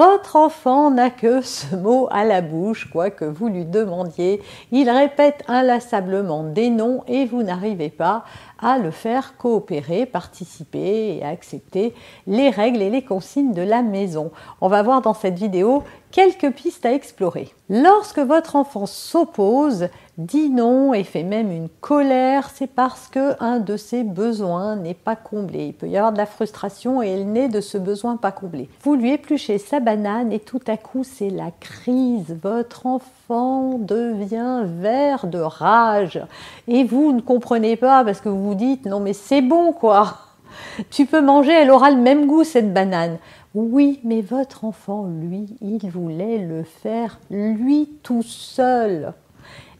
Votre enfant n'a que ce mot à la bouche, quoi que vous lui demandiez. Il répète inlassablement des noms et vous n'arrivez pas à le faire coopérer, participer et accepter les règles et les consignes de la maison. On va voir dans cette vidéo quelques pistes à explorer. Lorsque votre enfant s'oppose, dit non et fait même une colère, c'est parce que un de ses besoins n'est pas comblé. Il peut y avoir de la frustration et elle naît de ce besoin pas comblé. Vous lui épluchez sa banane et tout à coup c'est la crise. Votre enfant devient vert de rage et vous ne comprenez pas parce que vous vous dites non mais c'est bon quoi. Tu peux manger, elle aura le même goût cette banane. Oui, mais votre enfant, lui, il voulait le faire lui tout seul.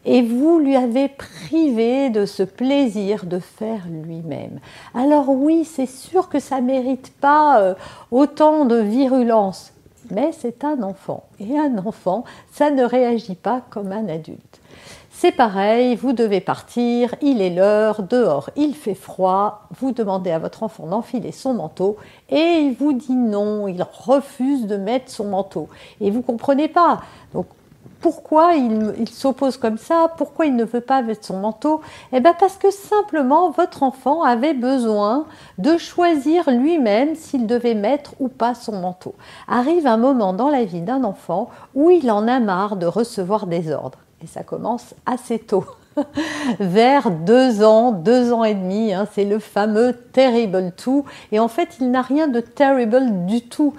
Et vous lui avez privé de ce plaisir de faire lui-même. Alors oui, c'est sûr que ça ne mérite pas euh, autant de virulence, mais c'est un enfant. Et un enfant, ça ne réagit pas comme un adulte. C'est pareil, vous devez partir, il est l'heure, dehors il fait froid, vous demandez à votre enfant d'enfiler son manteau et il vous dit non, il refuse de mettre son manteau. Et vous ne comprenez pas. Donc pourquoi il, s'oppose comme ça, pourquoi il ne veut pas mettre son manteau? Eh bien parce que simplement votre enfant avait besoin de choisir lui-même s'il devait mettre ou pas son manteau. Arrive un moment dans la vie d'un enfant où il en a marre de recevoir des ordres. Et ça commence assez tôt. Vers deux ans, deux ans et demi, hein, c'est le fameux terrible tout. Et en fait, il n'a rien de terrible du tout.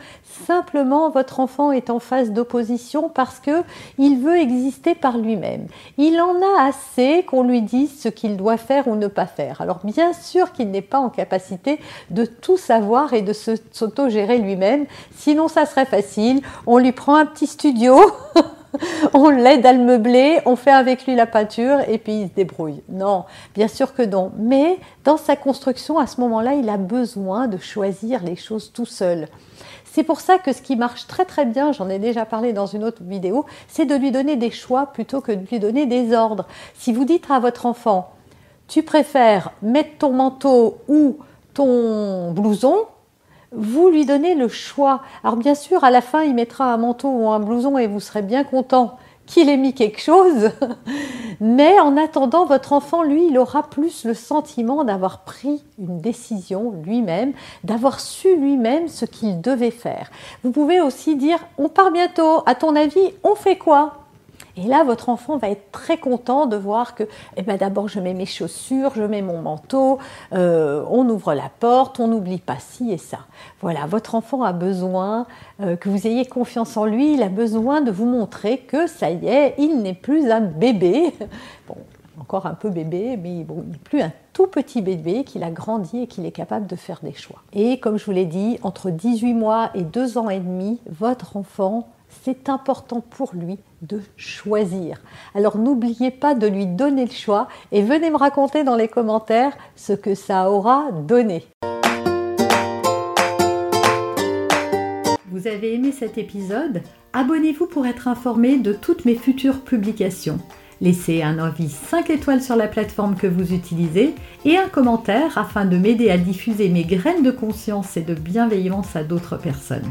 Simplement, votre enfant est en phase d'opposition parce que il veut exister par lui-même. Il en a assez qu'on lui dise ce qu'il doit faire ou ne pas faire. Alors, bien sûr qu'il n'est pas en capacité de tout savoir et de s'auto-gérer lui-même. Sinon, ça serait facile. On lui prend un petit studio. on l'aide à le meubler, on fait avec lui la peinture et puis il se débrouille. Non, bien sûr que non. Mais dans sa construction, à ce moment-là, il a besoin de choisir les choses tout seul. C'est pour ça que ce qui marche très très bien, j'en ai déjà parlé dans une autre vidéo, c'est de lui donner des choix plutôt que de lui donner des ordres. Si vous dites à votre enfant, tu préfères mettre ton manteau ou ton blouson, vous lui donnez le choix. Alors bien sûr, à la fin, il mettra un manteau ou un blouson et vous serez bien content qu'il ait mis quelque chose. Mais en attendant, votre enfant, lui, il aura plus le sentiment d'avoir pris une décision lui-même, d'avoir su lui-même ce qu'il devait faire. Vous pouvez aussi dire, on part bientôt, à ton avis, on fait quoi? Et là, votre enfant va être très content de voir que, eh ben, d'abord, je mets mes chaussures, je mets mon manteau, euh, on ouvre la porte, on n'oublie pas ci et ça. Voilà, votre enfant a besoin euh, que vous ayez confiance en lui, il a besoin de vous montrer que ça y est, il n'est plus un bébé. Bon, encore un peu bébé, mais bon, il n'est plus un tout petit bébé, qu'il a grandi et qu'il est capable de faire des choix. Et comme je vous l'ai dit, entre 18 mois et 2 ans et demi, votre enfant c'est important pour lui de choisir. Alors n'oubliez pas de lui donner le choix et venez me raconter dans les commentaires ce que ça aura donné. Vous avez aimé cet épisode? Abonnez-vous pour être informé de toutes mes futures publications. Laissez un avis 5 étoiles sur la plateforme que vous utilisez et un commentaire afin de m'aider à diffuser mes graines de conscience et de bienveillance à d'autres personnes.